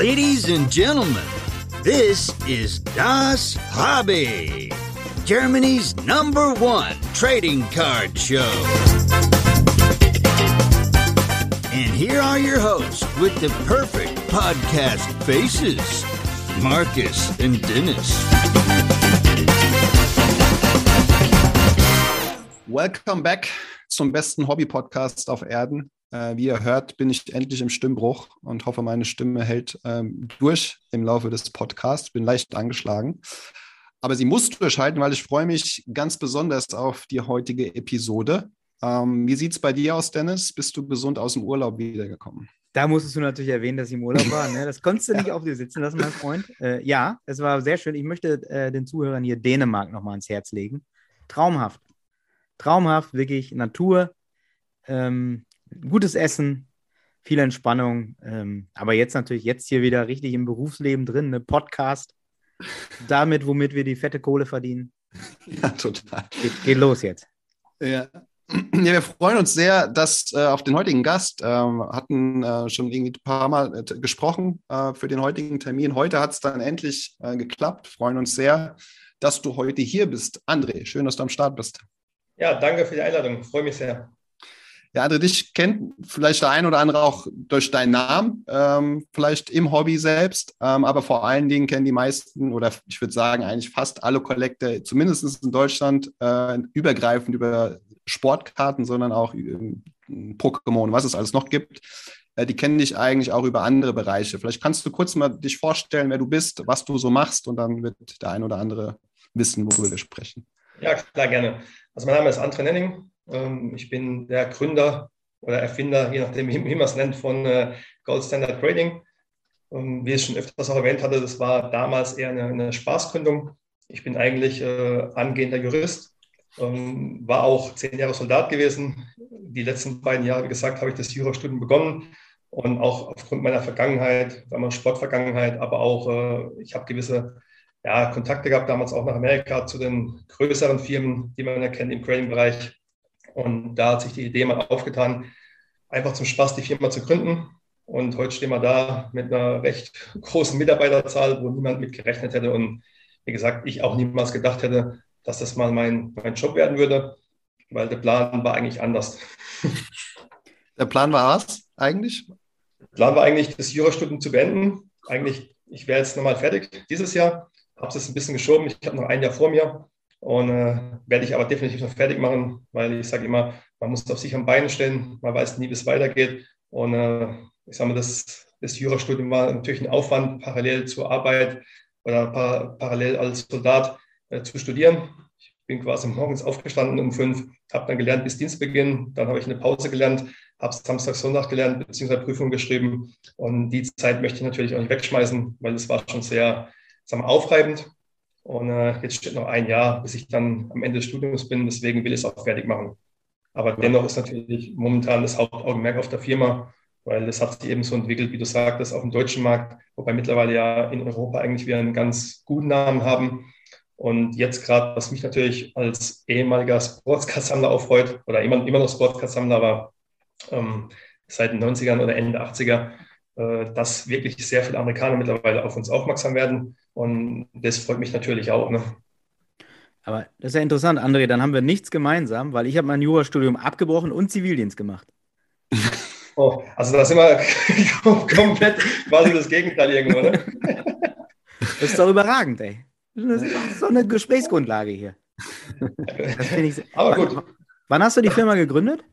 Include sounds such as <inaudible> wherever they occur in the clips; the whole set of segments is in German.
Ladies and gentlemen, this is Das Hobby, Germany's number one trading card show. And here are your hosts with the perfect podcast faces Marcus and Dennis. Welcome back zum besten Hobby-Podcast auf Erden. Äh, wie ihr hört, bin ich endlich im Stimmbruch und hoffe, meine Stimme hält ähm, durch im Laufe des Podcasts. Bin leicht angeschlagen. Aber sie muss durchhalten, weil ich freue mich ganz besonders auf die heutige Episode. Ähm, wie sieht es bei dir aus, Dennis? Bist du gesund aus dem Urlaub wiedergekommen? Da musstest du natürlich erwähnen, dass ich im Urlaub war. Ne? Das konntest du <laughs> nicht auf dir sitzen lassen, mein Freund. Äh, ja, es war sehr schön. Ich möchte äh, den Zuhörern hier Dänemark nochmal ans Herz legen. Traumhaft. Traumhaft, wirklich Natur, ähm, gutes Essen, viel Entspannung. Ähm, aber jetzt natürlich, jetzt hier wieder richtig im Berufsleben drin, eine Podcast. Damit, womit wir die fette Kohle verdienen. <laughs> Ja, total. Geht, geht los jetzt. Ja, ja, wir freuen uns sehr, dass äh, auf den heutigen Gast ähm, hatten äh, schon irgendwie ein paar Mal äh, gesprochen äh, für den heutigen Termin. Heute hat es dann endlich äh, geklappt. Freuen uns sehr, dass du heute hier bist. André, schön, dass du am Start bist. Ja, danke für die Einladung. Freue mich sehr. Ja, André, dich kennt vielleicht der ein oder andere auch durch deinen Namen, ähm, vielleicht im Hobby selbst, ähm, aber vor allen Dingen kennen die meisten oder ich würde sagen eigentlich fast alle Kollekte, zumindest in Deutschland, äh, übergreifend über Sportkarten, sondern auch äh, Pokémon, was es alles noch gibt. Äh, die kennen dich eigentlich auch über andere Bereiche. Vielleicht kannst du kurz mal dich vorstellen, wer du bist, was du so machst und dann wird der ein oder andere wissen, worüber wir sprechen. Ja, klar, gerne. Also mein Name ist André Nenning. Ähm, ich bin der Gründer oder Erfinder, je nachdem, wie man es nennt, von äh, Gold Standard Trading. Ähm, wie ich schon öfters auch erwähnt hatte, das war damals eher eine, eine Spaßgründung. Ich bin eigentlich äh, angehender Jurist, ähm, war auch zehn Jahre Soldat gewesen. Die letzten beiden Jahre, wie gesagt, habe ich das Jurastudium begonnen und auch aufgrund meiner Vergangenheit, meiner Sportvergangenheit, aber auch äh, ich habe gewisse ja, Kontakte gehabt, damals auch nach Amerika zu den größeren Firmen, die man erkennt im Trading-Bereich. Und da hat sich die Idee mal aufgetan, einfach zum Spaß die Firma zu gründen. Und heute stehen wir da mit einer recht großen Mitarbeiterzahl, wo niemand mit gerechnet hätte. Und wie gesagt, ich auch niemals gedacht hätte, dass das mal mein, mein Job werden würde, weil der Plan war eigentlich anders. <laughs> Der Plan war was eigentlich? Der Plan war eigentlich, das Jurastudium zu beenden. Eigentlich, ich wäre jetzt nochmal fertig dieses Jahr, habe es ein bisschen geschoben. Ich habe noch ein Jahr vor mir und äh, werde ich aber definitiv noch fertig machen, weil ich sage immer, man muss auf sich am Bein stellen, man weiß nie, wie es weitergeht. Und äh, ich sage mal, das, das Jurastudium war natürlich ein Aufwand, parallel zur Arbeit oder par parallel als Soldat äh, zu studieren. Ich bin quasi morgens aufgestanden um fünf, habe dann gelernt bis Dienstbeginn, dann habe ich eine Pause gelernt, habe Samstag, Sonntag gelernt, beziehungsweise Prüfungen geschrieben. Und die Zeit möchte ich natürlich auch nicht wegschmeißen, weil es war schon sehr sagen wir, aufreibend. Und äh, jetzt steht noch ein Jahr, bis ich dann am Ende des Studiums bin. Deswegen will ich es auch fertig machen. Aber dennoch ist natürlich momentan das Hauptaugenmerk auf der Firma, weil es hat sich eben so entwickelt, wie du sagtest, auf dem deutschen Markt, wobei mittlerweile ja in Europa eigentlich wir einen ganz guten Namen haben. Und jetzt gerade, was mich natürlich als ehemaliger Sportscard-Sammler aufreut, oder immer, immer noch Sportscard-Sammler, aber ähm, seit den 90ern oder Ende 80er, äh, dass wirklich sehr viele Amerikaner mittlerweile auf uns aufmerksam werden. Und das freut mich natürlich auch. Ne? Aber das ist ja interessant, André, dann haben wir nichts gemeinsam, weil ich habe mein Jurastudium abgebrochen und Zivildienst gemacht. <laughs> Oh, also da sind wir <laughs> komplett quasi das Gegenteil irgendwo, ne? Das ist doch überragend, ey. Das ist so eine Gesprächsgrundlage hier. Ich, <laughs> Aber gut. Wann hast du die Firma gegründet?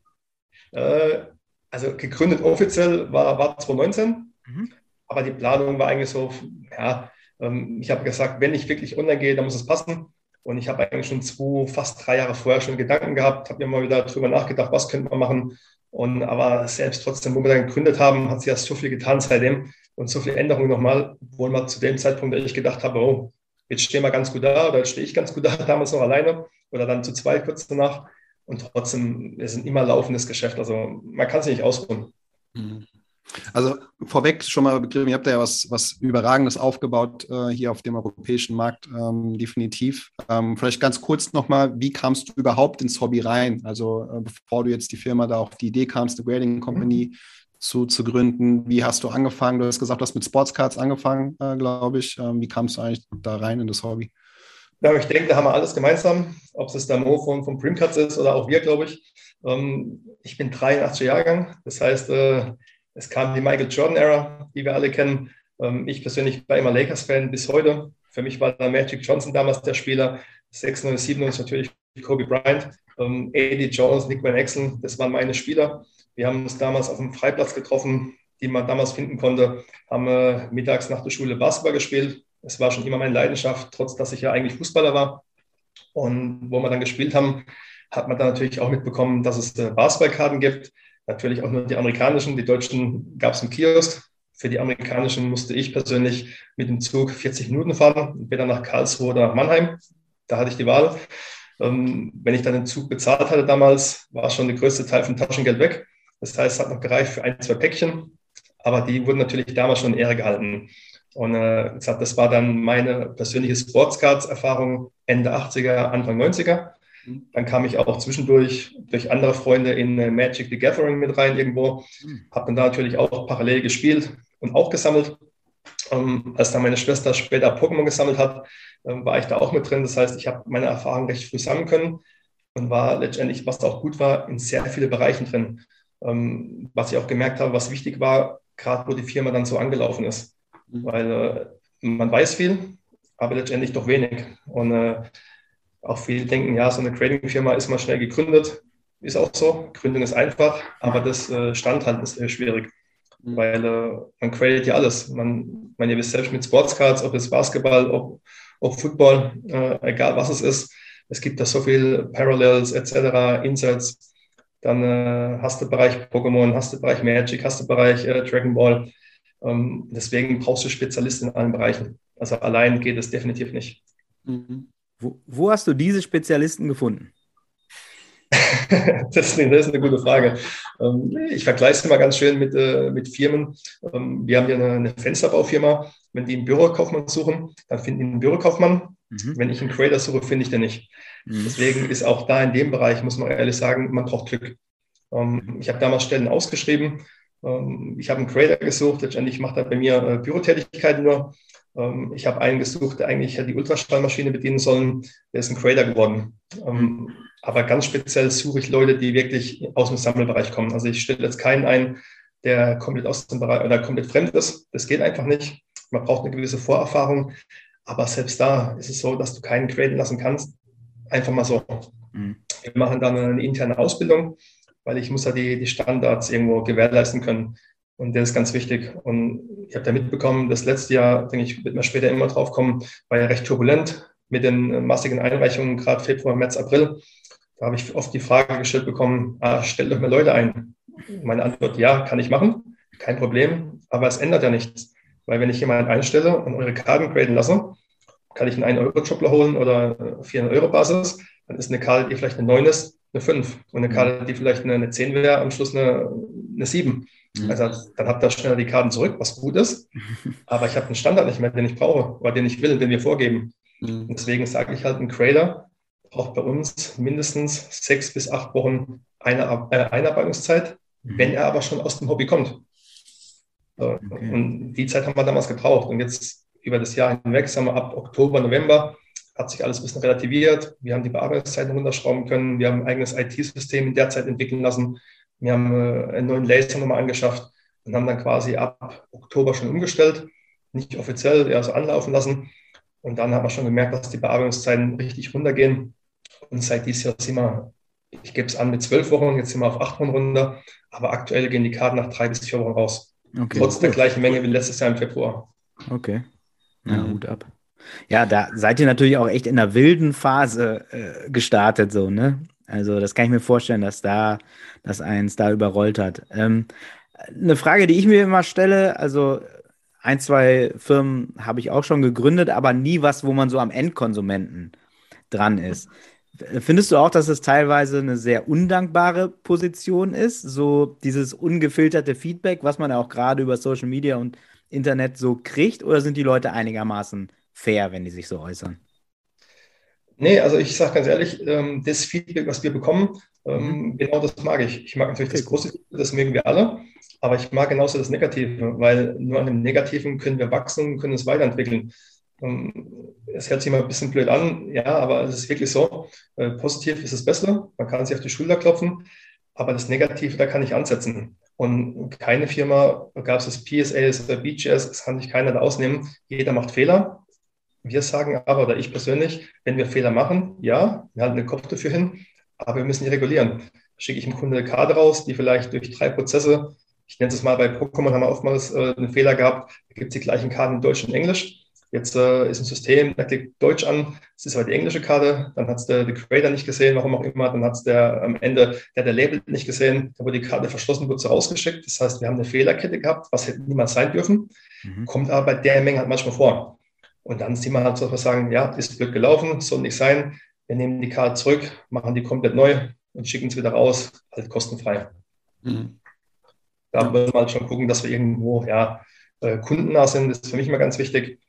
Äh, also gegründet offiziell war, war 2019, mhm. aber die Planung war eigentlich so, ja, ähm, ich habe gesagt, wenn ich wirklich online gehe, dann muss es passen. Und ich habe eigentlich schon zwei, fast drei Jahre vorher schon Gedanken gehabt, habe mir mal wieder darüber nachgedacht, was könnte man machen. Und aber selbst trotzdem, wo wir dann gegründet haben, hat sich ja so viel getan seitdem und so viele Änderungen nochmal, wo man zu dem Zeitpunkt ich gedacht habe, oh, jetzt stehen wir ganz gut da oder jetzt stehe ich ganz gut da, <laughs> damals noch alleine oder dann zu zwei kurz danach. Und trotzdem, wir sind immer laufendes Geschäft. Also man kann es nicht ausruhen. Mhm. Also vorweg schon mal begriffen, ihr habt ja was, was Überragendes aufgebaut äh, hier auf dem europäischen Markt, ähm, definitiv. Ähm, vielleicht ganz kurz nochmal, wie kamst du überhaupt ins Hobby rein? Also äh, bevor du jetzt die Firma da auf die Idee kamst, The Grading Company, zu, zu gründen. Wie hast du angefangen? Du hast gesagt, du hast mit Sportscards angefangen, äh, glaube ich. Ähm, wie kamst du eigentlich da rein in das Hobby? Ja, ich denke, da haben wir alles gemeinsam, ob es der Mo von, von Primcuts ist oder auch wir, glaube ich. Ähm, ich bin 83 Jahrgang, das heißt, äh, es kam die Michael Jordan-Ära, die wir alle kennen. Ähm, ich persönlich war immer Lakers-Fan bis heute. Für mich war da Magic Johnson damals der Spieler. 96, 97 natürlich Kobe Bryant, ähm, Eddie Jones, Nick Van Exel, das waren meine Spieler. Wir haben uns damals auf dem Freiplatz getroffen, die man damals finden konnte, haben äh, mittags nach der Schule Basketball gespielt. Es war schon immer meine Leidenschaft, trotz dass ich ja eigentlich Fußballer war. Und wo wir dann gespielt haben, hat man dann natürlich auch mitbekommen, dass es äh, Basketballkarten gibt. Natürlich auch nur die amerikanischen, die deutschen gab es im Kiosk. Für die amerikanischen musste ich persönlich mit dem Zug 40 Minuten fahren, dann nach Karlsruhe oder nach Mannheim. Da hatte ich die Wahl. Ähm, wenn ich dann den Zug bezahlt hatte damals, war schon der größte Teil vom Taschengeld weg. Das heißt, es hat noch gereicht für ein, zwei Päckchen. Aber die wurden natürlich damals schon in Ehre gehalten. Und äh, das war dann meine persönliche Sportscards-Erfahrung Ende 80er, Anfang 90er. Dann kam ich auch zwischendurch durch andere Freunde in äh, Magic the Gathering mit rein irgendwo. Habe dann da natürlich auch parallel gespielt und auch gesammelt. Ähm, als dann meine Schwester später Pokémon gesammelt hat, ähm, war ich da auch mit drin. Das heißt, ich habe meine Erfahrungen recht früh sammeln können und war letztendlich, was auch gut war, in sehr viele Bereichen drin. Ähm, was ich auch gemerkt habe, was wichtig war, gerade wo die Firma dann so angelaufen ist. Mhm. Weil äh, man weiß viel, aber letztendlich doch wenig. Und äh, auch viele denken, ja, so eine Trading-Firma ist mal schnell gegründet. Ist auch so. Gründung ist einfach, aber das äh, Standhalten ist sehr schwierig. Mhm. Weil äh, man credit ja alles. Man, man ihr wisst selbst mit Sportscards, ob es Basketball, ob, ob Football, äh, egal was es ist. Es gibt da so viel Parallels etc., Inserts. Dann äh, hast du Bereich Pokémon, hast du Bereich Magic, hast du Bereich äh, Dragon Ball. Ähm, deswegen brauchst du Spezialisten in allen Bereichen. Also allein geht es definitiv nicht. Mhm. Wo, wo hast du diese Spezialisten gefunden? <laughs> das, ist eine, das, ist eine, gute Frage. Ähm, ich vergleiche es immer ganz schön mit, äh, mit Firmen. Ähm, wir haben hier eine, eine Fensterbaufirma. Wenn die einen Bürokaufmann suchen, dann finden die einen Bürokaufmann. Mhm. Wenn ich einen Creator suche, finde ich den nicht. Mhm. Deswegen ist auch da in dem Bereich, muss man ehrlich sagen, man braucht Glück. Ähm, ich habe damals Stellen ausgeschrieben. Ich habe einen Creator gesucht. Letztendlich macht er bei mir äh, Bürotätigkeiten nur. Ähm, ich habe einen gesucht, der eigentlich die Ultraschallmaschine bedienen sollen. Der ist ein Creator geworden. Ähm, aber ganz speziell suche ich Leute, die wirklich aus dem Sammelbereich kommen. Also ich stelle jetzt keinen ein, der komplett aus dem Bereich oder komplett fremd ist. Das geht einfach nicht. Man braucht eine gewisse Vorerfahrung. Aber selbst da ist es so, dass du keinen createn lassen kannst. Einfach mal so. Mhm. Wir machen dann eine interne Ausbildung, weil ich muss ja die, die Standards irgendwo gewährleisten können. Und der ist ganz wichtig. Und ich habe da mitbekommen, das letzte Jahr, denke ich, wird man später immer drauf kommen, war ja recht turbulent mit den massigen Einreichungen, gerade Februar, März, April. Da habe ich oft die Frage gestellt bekommen, ah, stellt doch mehr Leute ein. Meine Antwort, ja, kann ich machen, kein Problem, aber es ändert ja nichts. Weil wenn ich jemanden einstelle und eure Karten graden lasse, kann ich einen 1-Euro-Jobler holen oder 400-Euro-Basis, dann ist eine Karte, die vielleicht eine 9 ist, eine 5. Und eine Karte, die vielleicht eine, eine 10 wäre, am Schluss eine, eine 7. Mhm. Also dann habt ihr schneller die Karten zurück, was gut ist. <laughs> Aber ich habe einen Standard nicht mehr, den ich brauche oder den ich will, den wir vorgeben. Mhm. Deswegen sage ich halt, ein Creator braucht bei uns mindestens sechs bis acht Wochen eine, äh, Einarbeitungszeit, mhm. wenn er aber schon aus dem Hobby kommt. Okay. Und die Zeit haben wir damals gebraucht. Und jetzt über das Jahr hinweg, sagen wir ab Oktober, November, hat sich alles ein bisschen relativiert. Wir haben die Bearbeitungszeiten runterschrauben können. Wir haben ein eigenes IT-System in der Zeit entwickeln lassen. Wir haben äh, einen neuen Laser nochmal angeschafft und haben dann quasi ab Oktober schon umgestellt, nicht offiziell, eher so anlaufen lassen. Und dann haben wir schon gemerkt, dass die Bearbeitungszeiten richtig runtergehen. Und seit dieses Jahr sind wir, ich gebe es an, mit zwölf Wochen, jetzt sind wir auf acht Wochen runter. Aber aktuell gehen die Karten nach drei bis vier Wochen raus. Okay, Trotz cool. der gleichen Menge wie letztes Jahr im Februar. Okay. Na, mhm. Hut ab. Ja, da seid ihr natürlich auch echt in einer wilden Phase äh, gestartet, so, ne? Also das kann ich mir vorstellen, dass da das eins da überrollt hat. Ähm, eine Frage, die ich mir immer stelle, also ein, zwei Firmen habe ich auch schon gegründet, aber nie was, wo man so am Endkonsumenten dran ist. Findest du auch, dass es teilweise eine sehr undankbare Position ist, so dieses ungefilterte Feedback, was man auch gerade über Social Media und Internet so kriegt, oder sind die Leute einigermaßen fair, wenn die sich so äußern? Nee, also ich sage ganz ehrlich, ähm, das Feedback, was wir bekommen, Ähm, mhm. Genau das mag ich. Ich mag natürlich das Positive, das mögen wir alle, aber ich mag genauso das Negative, weil nur an dem Negativen können wir wachsen, können uns weiterentwickeln. Ähm, es hört sich mal ein bisschen blöd an, ja, aber es ist wirklich so. Äh, positiv ist das Beste, man kann sich auf die Schulter klopfen, aber das Negative, da kann ich ansetzen. Und keine Firma, gab es das PSA oder BGS, das kann sich keiner da ausnehmen. Jeder macht Fehler. Wir sagen aber, oder ich persönlich, wenn wir Fehler machen, ja, wir halten den Kopf dafür hin, aber wir müssen die regulieren. Schicke ich dem Kunde eine Karte raus, die vielleicht durch drei Prozesse, ich nenne es mal bei Pokémon, haben wir oftmals äh, einen Fehler gehabt, da gibt es die gleichen Karten in Deutsch und Englisch. Jetzt äh, ist ein System, da klickt Deutsch an, es ist aber die englische Karte, dann hat es der, der Creator nicht gesehen, warum auch immer, dann hat es der am Ende, der der Label nicht gesehen, da wurde die Karte verschlossen, wurde sie rausgeschickt. Das heißt, wir haben eine Fehlerkette gehabt, was hätte niemals sein dürfen, mhm. kommt aber bei der Menge halt manchmal vor. Und dann sieht man halt so, sagen, ja, ist blöd gelaufen, soll nicht sein. Wir nehmen die Karte zurück, machen die komplett neu und schicken es wieder raus, halt kostenfrei. Mhm. Da müssen wir halt schon gucken, dass wir irgendwo ja, äh, kundennah sind. Das ist für mich immer ganz wichtig.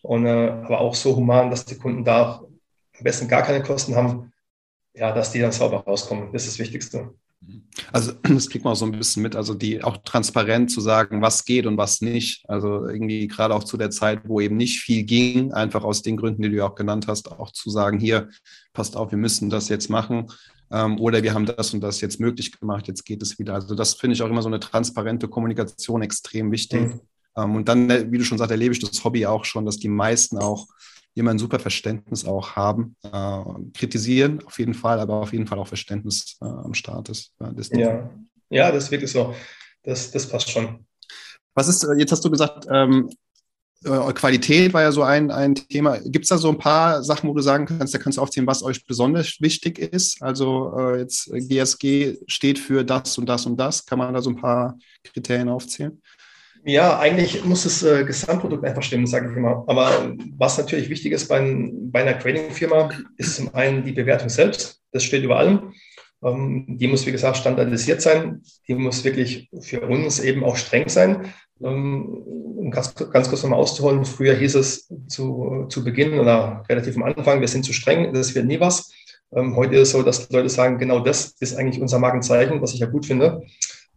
Und, äh, aber auch so human, dass die Kunden da am besten gar keine Kosten haben, ja, dass die dann sauber rauskommen. Das ist das Wichtigste. Also <clears throat> das kriegt man auch so ein bisschen mit, also die auch transparent zu sagen, was geht und was nicht. Also irgendwie gerade auch zu der Zeit, wo eben nicht viel ging, einfach aus den Gründen, die du ja auch genannt hast, auch zu sagen, hier, passt auf, wir müssen das jetzt machen. Ähm, oder wir haben das und das jetzt möglich gemacht, jetzt geht es wieder. Also das finde ich auch immer so eine transparente Kommunikation extrem wichtig. Mhm. Ähm, und dann, äh, wie du schon sagst, erlebe ich das Hobby auch schon, dass die meisten auch immer ein super Verständnis auch haben. Äh, kritisieren auf jeden Fall, aber auf jeden Fall auch Verständnis äh, am Start ist. ja. ja, das ist wirklich so. Das, das passt schon. Was ist, äh, jetzt hast du gesagt, ähm, äh, Qualität war ja so ein, ein Thema. Gibt es da so ein paar Sachen, wo du sagen kannst, da kannst du aufzählen, was euch besonders wichtig ist? Also äh, jetzt GSG steht für das und das und das. Kann man da so ein paar Kriterien aufzählen? Ja, eigentlich muss das äh, Gesamtprodukt einfach stimmen, sage ich immer. Aber was natürlich wichtig ist bei, bei einer Trading-Firma, ist zum einen die Bewertung selbst. Das steht über allem. Ähm, die muss, wie gesagt, standardisiert sein. Die muss wirklich für uns eben auch streng sein. Ähm, um ganz, ganz kurz nochmal auszuholen, früher hieß es zu, zu Beginn oder relativ am Anfang, wir sind zu streng, das wird nie was. Ähm, heute ist es so, dass Leute sagen, genau das ist eigentlich unser Markenzeichen, was ich ja gut finde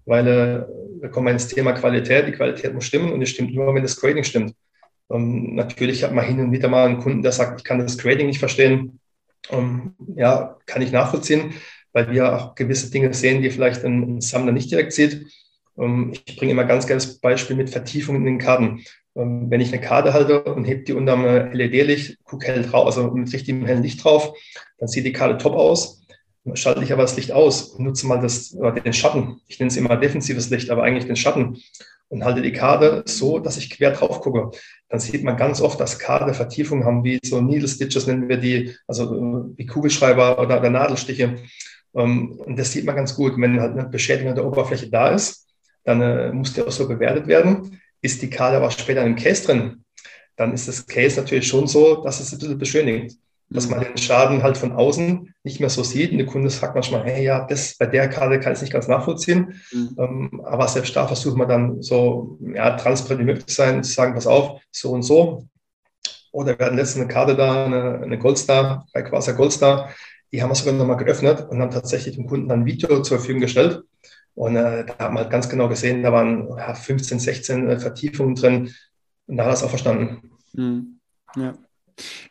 weil äh, da kommen wir ins Thema Qualität. Die Qualität muss stimmen und es stimmt nur, wenn das Grading stimmt. Ähm, natürlich hat man hin und wieder mal einen Kunden, der sagt, ich kann das Grading nicht verstehen. Ähm, ja, kann ich nachvollziehen, weil wir auch gewisse Dinge sehen, die vielleicht ein, ein Sammler nicht direkt sieht. Ähm, ich bringe immer ganz gerne das Beispiel mit Vertiefungen in den Karten. Ähm, wenn ich eine Karte halte und hebe die unter einem LED-Licht, gucke hell drauf, also mit richtigem hellen Licht drauf, dann sieht die Karte top aus schalte ich aber das Licht aus und nutze mal das, den Schatten. Ich nenne es immer defensives Licht, aber eigentlich den Schatten und halte die Karte so, dass ich quer drauf gucke. Dann sieht man ganz oft, dass Karte Vertiefungen haben, wie so Needle Stitches nennen wir die, also äh, wie Kugelschreiber oder, oder Nadelstiche. Ähm, und das sieht man ganz gut. Wenn halt eine Beschädigung der Oberfläche da ist, dann äh, muss die auch so bewertet werden. Ist die Karte aber später im Case drin, dann ist das Case natürlich schon so, dass es ein bisschen beschönigt dass man den Schaden halt von außen nicht mehr so sieht. Und der Kunde sagt manchmal, hey, ja, das bei der Karte kann ich nicht ganz nachvollziehen. Mhm. Ähm, aber selbst da versucht man dann so ja, transparent wie möglich zu sein, zu sagen, pass auf, so und so. Oder wir hatten letztens eine Karte da, eine, eine Goldstar, bei Quasar Goldstar. Die haben wir sogar nochmal geöffnet und haben tatsächlich dem Kunden dann ein Video zur Verfügung gestellt. Und äh, da haben wir halt ganz genau gesehen, da waren ja, 15, 16 äh, Vertiefungen drin. Und da hat er es auch verstanden. Mhm. Ja.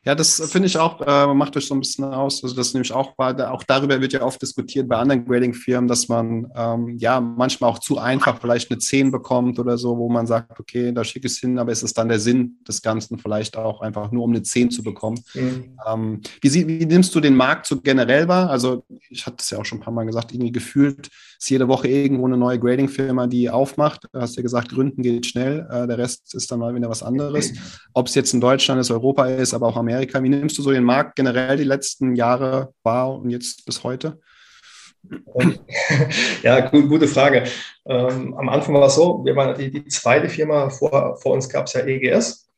Ja, das finde ich auch, äh, macht euch so ein bisschen aus. Also das nämlich auch, auch darüber wird ja oft diskutiert bei anderen Grading-Firmen, dass man ähm, ja manchmal auch zu einfach vielleicht eine 10 bekommt oder so, wo man sagt, okay, da schicke ich es hin, aber ist es dann der Sinn des Ganzen vielleicht auch einfach nur, um eine 10 zu bekommen. Mhm. Ähm, wie, wie, nimmst du den Markt so generell wahr? Also ich hatte es ja auch schon ein paar Mal gesagt, irgendwie gefühlt ist jede Woche irgendwo eine neue Grading-Firma, die aufmacht. Du hast ja gesagt, gründen geht schnell, äh, der Rest ist dann mal wieder was anderes. Ob es jetzt in Deutschland ist, Europa ist, aber auch Amerika. Wie nimmst du so den Markt generell die letzten Jahre wahr und jetzt bis heute? <laughs> Ja, gut, gute Frage. Ähm, am Anfang war es so, wir waren die, die zweite Firma, vor, vor uns gab es ja EGS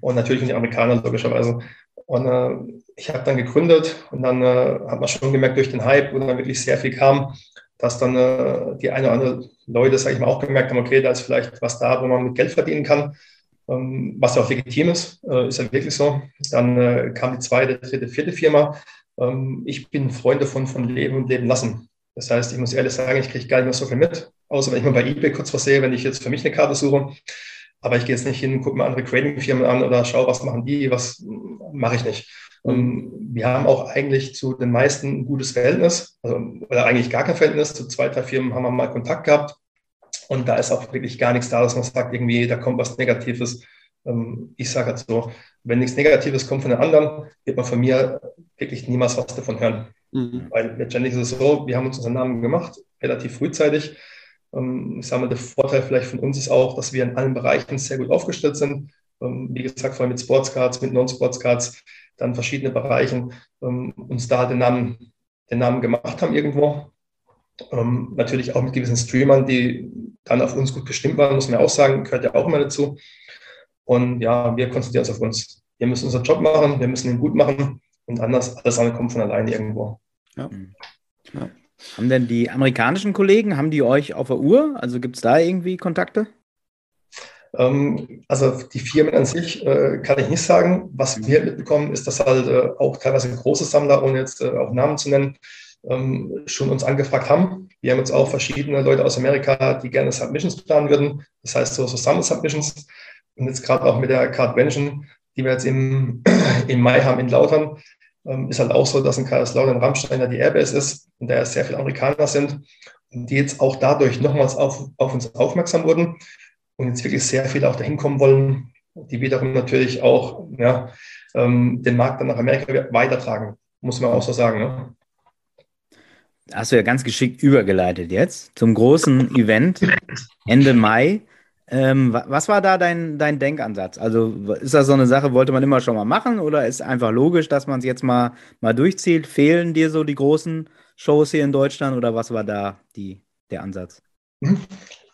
und natürlich die Amerikaner logischerweise. Und äh, ich habe dann gegründet und dann äh, hat man schon gemerkt durch den Hype, wo dann wirklich sehr viel kam, dass dann äh, die eine oder andere Leute, sage ich mal, auch gemerkt haben, okay, da ist vielleicht was da, wo man mit Geld verdienen kann, was ja auch legitim ist, äh, ist ja wirklich so. Dann äh, kam die zweite, dritte, vierte Firma. Ähm, ich bin Freund davon, von Leben und Leben lassen. Das heißt, ich muss ehrlich sagen, ich kriege gar nicht mehr so viel mit, außer wenn ich mal bei eBay kurz was sehe, wenn ich jetzt für mich eine Karte suche. Aber ich gehe jetzt nicht hin, gucke mir andere Grading-Firmen an oder schaue, was machen die, was mache ich nicht. Und wir haben auch eigentlich zu den meisten ein gutes Verhältnis, also, oder eigentlich gar kein Verhältnis. Zu zwei, drei Firmen haben wir mal Kontakt gehabt. Und da ist auch wirklich gar nichts da, dass man sagt, irgendwie, da kommt was Negatives. Ähm, ich sage halt so, wenn nichts Negatives kommt von den anderen, wird man von mir wirklich niemals was davon hören. Mhm. Weil letztendlich ist es so, wir haben uns unseren Namen gemacht, relativ frühzeitig. Ähm, ich sage mal, der Vorteil vielleicht von uns ist auch, dass wir in allen Bereichen sehr gut aufgestellt sind. Ähm, wie gesagt, vor allem mit Sportscards, mit Non-Sportscards, dann verschiedene Bereichen uns da den Namen, den Namen gemacht haben irgendwo. Natürlich auch mit gewissen Streamern, die dann auf uns gut gestimmt waren, muss man auch sagen, gehört ja auch immer dazu. Und ja, wir konzentrieren uns auf uns. Wir müssen unseren Job machen, wir müssen ihn gut machen und anders, alles andere kommt von alleine irgendwo. Ja. ja. Haben denn die amerikanischen Kollegen, haben die euch auf der Uhr? Also gibt es da irgendwie Kontakte? Ähm, also die Firmen an sich äh, kann ich nicht sagen. Was wir mitbekommen, ist, dass halt äh, auch teilweise große Sammler, ohne jetzt äh, auch Namen zu nennen, ähm, schon uns angefragt haben. Wir haben jetzt auch verschiedene Leute aus Amerika, die gerne Submissions planen würden. Das heißt, so, so Summer Submissions. Und jetzt gerade auch mit der Cardvention, die wir jetzt im, <clears throat> im Mai haben in Lautern, ähm, ist halt auch so, dass in Kaiserslautern Rammstein die Airbase ist und da sehr viele Amerikaner sind und die jetzt auch dadurch nochmals auf, auf uns aufmerksam wurden und jetzt wirklich sehr viele auch dahin kommen wollen, die wiederum natürlich auch ja, ähm, den Markt dann nach Amerika weitertragen, muss man auch so sagen. Ne? Hast du ja ganz geschickt übergeleitet jetzt zum großen Event Ende Mai. Ähm, was war da dein, dein Denkansatz? Also ist das so eine Sache, wollte man immer schon mal machen oder ist einfach logisch, dass man es jetzt mal, mal durchzieht? Fehlen dir so die großen Shows hier in Deutschland oder was war da die, der Ansatz?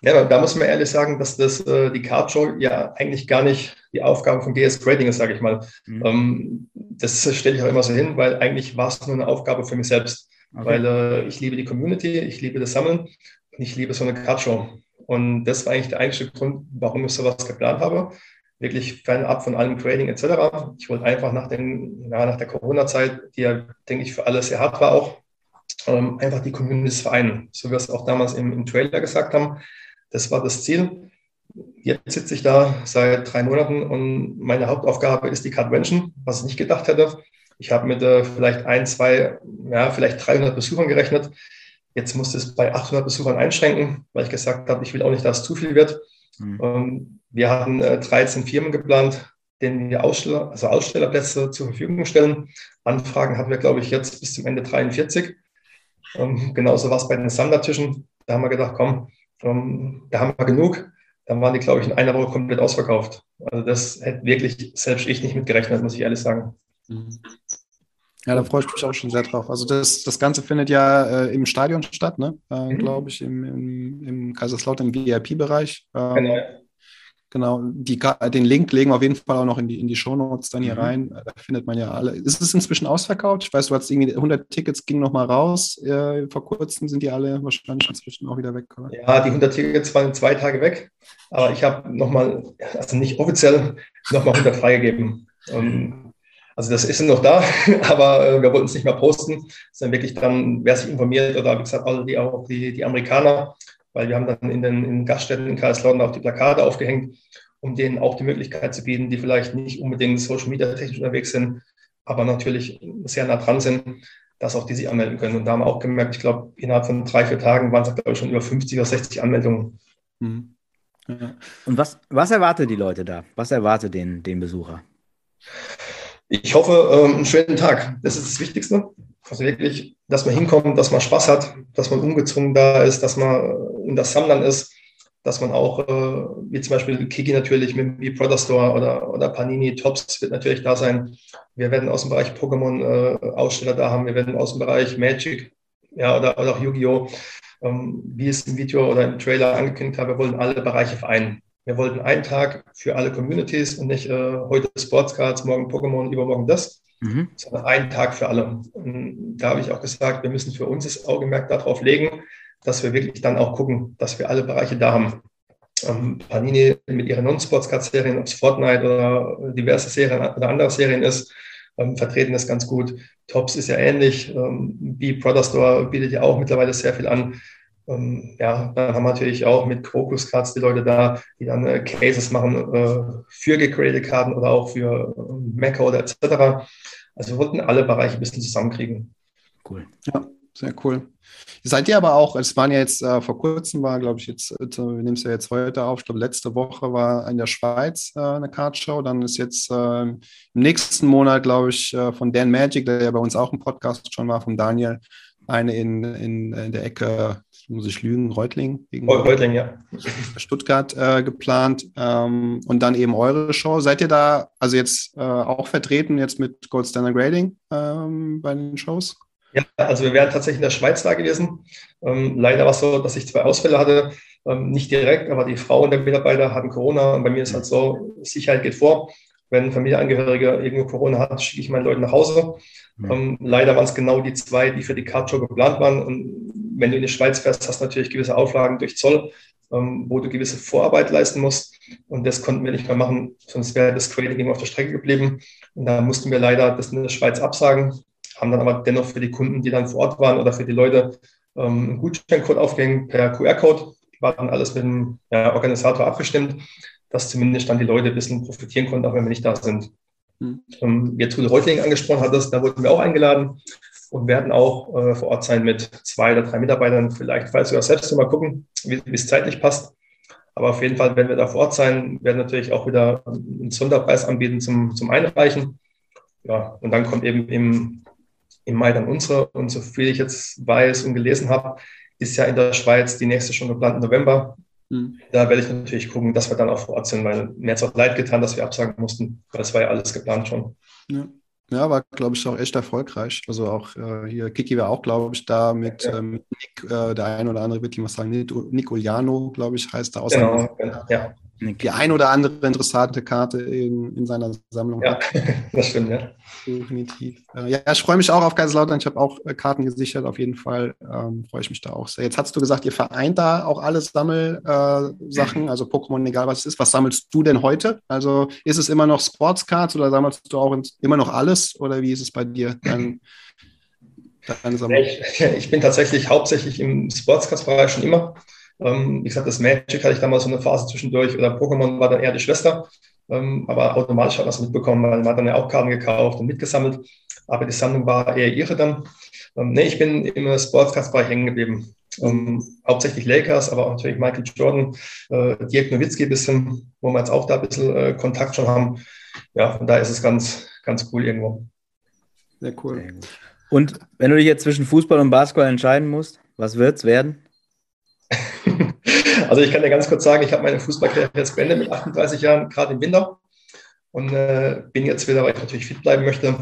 Ja, da muss man ehrlich sagen, dass das äh, die Card Show ja eigentlich gar nicht die Aufgabe von GS Grading ist, sage ich mal. Mhm. Ähm, das stelle ich auch immer so hin, weil eigentlich war es nur eine Aufgabe für mich selbst. Okay. Weil äh, ich liebe die Community, ich liebe das Sammeln und ich liebe so eine Card-Show. Und das war eigentlich der eigentliche Grund, warum ich sowas geplant habe. Wirklich fernab von allem Grading etc. Ich wollte einfach nach, den, ja, nach der Corona-Zeit, die ja, denke ich, für alle sehr hart war auch, ähm, einfach die Communities vereinen. So wie wir es auch damals im, im Trailer gesagt haben. Das war das Ziel. Jetzt sitze ich da seit drei Monaten und meine Hauptaufgabe ist die Cardvention, was ich nicht gedacht hätte. Ich habe mit äh, vielleicht ein, zwei, ja, vielleicht 300 Besuchern gerechnet. Jetzt musste es bei 800 Besuchern einschränken, weil ich gesagt habe, ich will auch nicht, dass es zu viel wird. Mhm. Ähm, wir hatten äh, 13 Firmen geplant, denen wir Aussteller, also Ausstellerplätze zur Verfügung stellen. Anfragen hatten wir, glaube ich, jetzt bis zum Ende 43. Ähm, genauso war es bei den Sammlertischen. Da haben wir gedacht, komm, ähm, da haben wir genug. Dann waren die, glaube ich, in einer Woche komplett ausverkauft. Also das hätte wirklich selbst ich nicht mitgerechnet, muss ich ehrlich sagen. Mhm. Ja, da freue ich mich auch schon sehr drauf. Also das, das Ganze findet ja äh, im Stadion statt, ne? Äh, mhm. glaube ich, im, im, im Kaiserslautern VIP-Bereich. Ähm, genau. Genau, die, den Link legen wir auf jeden Fall auch noch in die, in die Shownotes dann hier mhm. rein. Da findet man ja alle. Ist es inzwischen ausverkauft? Ich weiß, du hast irgendwie 100 Tickets, ging noch mal raus. Äh, vor kurzem sind die alle wahrscheinlich inzwischen auch wieder weg. Oder? Ja, die 100 Tickets waren zwei Tage weg. Aber ich habe noch mal, also nicht offiziell, noch mal 100 freigegeben. Und also das ist noch da, <laughs> aber äh, wir wollten es nicht mehr posten, sondern wirklich dann, wer sich informiert oder wie gesagt, alle die, auch die, die Amerikaner, weil wir haben dann in den in Gaststätten in Kaiserslautern auch die Plakate aufgehängt, um denen auch die Möglichkeit zu bieten, die vielleicht nicht unbedingt Social Media technisch unterwegs sind, aber natürlich sehr nah dran sind, dass auch die sich anmelden können. Und da haben wir auch gemerkt, ich glaube, innerhalb von drei, vier Tagen waren es, glaube ich, schon über 50 oder 60 Anmeldungen. Mhm. Ja. Und was, was erwartet die Leute da? Was erwartet den, den Besucher? Ich hoffe, ähm, einen schönen Tag. Das ist das Wichtigste. Also wirklich, dass man hinkommt, dass man Spaß hat, dass man ungezwungen da ist, dass man in das Sammlern ist, dass man auch, äh, wie zum Beispiel Kiki natürlich mit dem Product Store oder, oder Panini Tops wird natürlich da sein. Wir werden aus dem Bereich Pokémon äh, Aussteller da haben. Wir werden aus dem Bereich Magic ja, oder, oder auch Yu-Gi-Oh! Ähm, wie es im Video oder im Trailer angekündigt habe, wir wollen alle Bereiche vereinen. Wir wollten einen Tag für alle Communities und nicht äh, heute Sportscards, morgen Pokémon, übermorgen das, mhm. sondern einen Tag für alle. Und da habe ich auch gesagt, wir müssen für uns das Augenmerk darauf legen, dass wir wirklich dann auch gucken, dass wir alle Bereiche da haben. Ähm, Panini mit ihren Non-Sportscard-Serien, ob es Fortnite oder diverse Serien oder andere Serien ist, ähm, vertreten das ganz gut. Tops ist ja ähnlich. Ähm, B Brother Store bietet ja auch mittlerweile sehr viel an. Ähm, ja, dann haben wir natürlich auch mit Crocus Cards die Leute da, die dann äh, Cases machen äh, für gecreated Karten oder auch für äh, Mac oder etc. Also wir wollten alle Bereiche ein bisschen zusammenkriegen. Cool. Ja, sehr cool. Seid ihr aber auch, es waren ja jetzt äh, vor kurzem, war glaube ich jetzt, äh, wir nehmen es ja jetzt heute auf, ich glaube letzte Woche war in der Schweiz äh, eine Cardshow, dann ist jetzt äh, im nächsten Monat, glaube ich, äh, von Dan Magic, der ja bei uns auch im Podcast schon war, von Daniel, eine in, in, in der Ecke, muss ich lügen, Reutling? Reutling, ja. <laughs> Stuttgart äh, geplant ähm, und dann eben eure Show. Seid ihr da also jetzt auch vertreten, jetzt mit Gold Standard Grading ähm, bei den Shows? Ja, also wir wären tatsächlich in der Schweiz da gewesen. Ähm, leider war es so, dass ich zwei Ausfälle hatte. Ähm, nicht direkt, aber die Frauen der Mitarbeiter hatten Corona. Und bei mir ist halt so, Sicherheit geht vor. Wenn ein Familienangehöriger irgendwo Corona hat, schicke ich meine Leute nach Hause. Ähm, leider waren es genau die zwei, die für die Cardshow geplant waren. Und wenn du in die Schweiz fährst, hast du natürlich gewisse Auflagen durch Zoll, ähm, wo du gewisse Vorarbeit leisten musst. Und das konnten wir nicht mehr machen, sonst wäre das Trading auf der Strecke geblieben. Und da mussten wir leider das in der Schweiz absagen haben dann aber dennoch für die Kunden, die dann vor Ort waren oder für die Leute ähm, einen Gutscheincode aufgehängt per QR-Code. War dann alles mit dem ja, Organisator abgestimmt, dass zumindest dann die Leute ein bisschen profitieren konnten, auch wenn wir nicht da sind. Mhm. Ähm, jetzt, wo du Reutling angesprochen hattest, da wurden wir auch eingeladen und werden auch äh, vor Ort sein mit zwei oder drei Mitarbeitern. Vielleicht, falls wir auch selbst mal gucken, wie es zeitlich passt. Aber auf jeden Fall werden wir da vor Ort sein, werden natürlich auch wieder einen Sonderpreis anbieten zum, zum Einreichen. Ja, und dann kommt eben im im Mai dann unsere. Und so viel ich jetzt weiß und gelesen habe, ist ja in der Schweiz die nächste schon geplant im November. Mhm. Da werde ich natürlich gucken, dass wir dann auch vor Ort sind, weil mir hat es auch leid getan, dass wir absagen mussten, weil es war ja alles geplant schon. Ja. Ja, war, glaube ich, auch echt erfolgreich. Also auch äh, hier, Kiki war auch, glaube ich, da mit, ja. ähm, Nick, äh, der ein oder andere wird ihm was sagen, Nick Uliano, glaube ich, heißt er. Genau, genau, ja die ein oder andere interessante Karte in, in seiner Sammlung ja, hat. <laughs> das stimmt, ja. Definitiv. Äh, ja, ich freue mich auch auf Kaiserslautern. Ich habe auch äh, Karten gesichert, auf jeden Fall. Ähm, freue ich mich da auch sehr. Jetzt hast du gesagt, ihr vereint da auch alle Sammelsachen, äh, also Pokémon, egal was es ist. Was sammelst du denn heute? Also ist es immer noch Sportscards oder sammelst du auch immer noch alles? Oder wie ist es bei dir? Dein, ich, <laughs> ich, bin tatsächlich hauptsächlich im Sportscards-Bereich schon immer. Ähm, wie gesagt, das Magic hatte ich damals so eine Phase zwischendurch oder Pokémon war dann eher die Schwester. Ähm, aber automatisch hat man es mitbekommen, weil man hat dann ja auch Karten gekauft und mitgesammelt. Aber die Sammlung war eher ihre dann. Ähm, nee, ich bin im Sportscast-Bereich hängen geblieben. Ähm, hauptsächlich Lakers, aber auch natürlich Michael Jordan, äh, Dirk Nowitzki ein bisschen, wo wir jetzt auch da ein bisschen äh, Kontakt schon haben. Ja, und da ist es ganz, ganz cool irgendwo. Sehr cool. Und wenn du dich jetzt zwischen Fußball und Basketball entscheiden musst, was wird es werden? <laughs> Also ich kann dir ganz kurz sagen, ich habe meine Fußballkarriere jetzt beendet mit 38 Jahren, gerade im Winter. Und äh, bin jetzt wieder, weil ich natürlich fit bleiben möchte,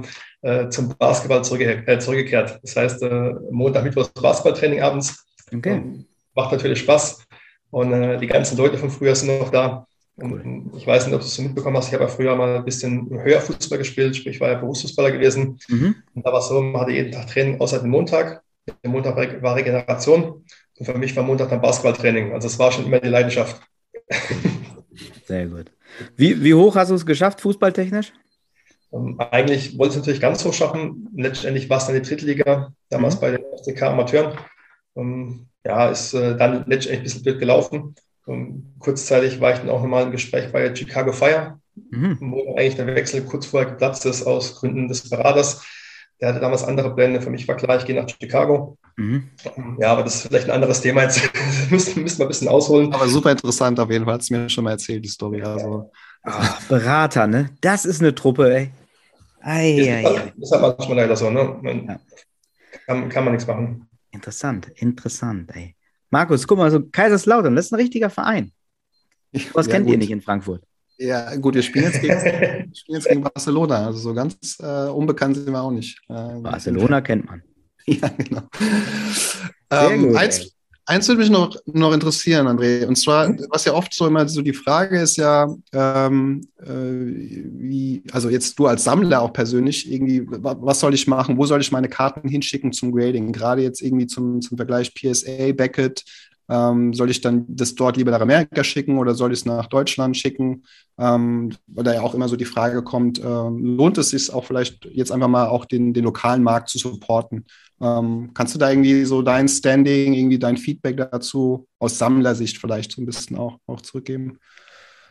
äh, zum Basketball zurückge äh, zurückgekehrt. Das heißt, äh, Montag, Mittwoch Basketballtraining abends. Okay. Ähm, macht natürlich Spaß. Und äh, die ganzen Leute von früher sind noch da. Cool. Ich weiß nicht, ob du es so mitbekommen hast. Ich habe ja früher mal ein bisschen höher Fußball gespielt, sprich, ich war ja Berufsfußballer gewesen. Mhm. Und da war es so, man hatte jeden Tag Training außer dem Montag. Der Montag war Regeneration. Und für mich war Montag dann Basketballtraining. Also es war schon immer die Leidenschaft. <laughs> Sehr gut. Wie, wie hoch hast du es geschafft, fußballtechnisch? Um, ähm, eigentlich wollte ich es natürlich ganz hoch schaffen. Letztendlich war es dann die Drittliga, damals mhm. bei den FCK Amateuren. Um, ähm, ja, ist äh, dann letztendlich ein bisschen blöd gelaufen. Um, ähm, kurzzeitig war ich dann auch nochmal im Gespräch bei Chicago Fire, mhm. wo eigentlich der Wechsel kurz vorher geplatzt ist aus Gründen des Beraters. Der hatte damals andere Pläne. Für mich war klar, ich gehe nach Chicago. Mhm. Ja, aber das ist vielleicht ein anderes Thema. Jetzt <laughs> müssen, müssen wir ein bisschen ausholen. Aber super interessant auf jeden Fall. Hat es mir schon mal erzählt, die Story. Also. Ach, Berater, ne? Das ist eine Truppe, ey. Ei, ist, ei, ei. ist halt manchmal leider so, ne? Man, ja. kann, kann man nichts machen. Interessant, interessant, ey. Markus, guck mal, so Kaiserslautern, das ist ein richtiger Verein. Was ja, kennt gut. ihr nicht in Frankfurt? Ja, gut, wir spielen jetzt gegen, <laughs> spielen jetzt gegen Barcelona. Also so ganz äh, unbekannt sind wir auch nicht. Äh, Barcelona <laughs> kennt man. Ja, genau. Ähm, gut, eins, eins würde mich noch, noch interessieren, André. Und zwar, was ja oft so immer so die Frage ist ja, ähm, äh, wie, also jetzt du als Sammler auch persönlich, irgendwie, was soll ich machen? Wo soll ich meine Karten hinschicken zum Grading? Gerade jetzt irgendwie zum, zum Vergleich PSA, Beckett, Ähm, soll ich dann das dort lieber nach Amerika schicken oder soll ich es nach Deutschland schicken? Ähm, weil da ja auch immer so die Frage kommt, ähm, lohnt es sich auch vielleicht jetzt einfach mal auch den, den lokalen Markt zu supporten? Ähm, kannst du da irgendwie so dein Standing, irgendwie dein Feedback dazu aus Sammlersicht vielleicht so ein bisschen auch, auch zurückgeben?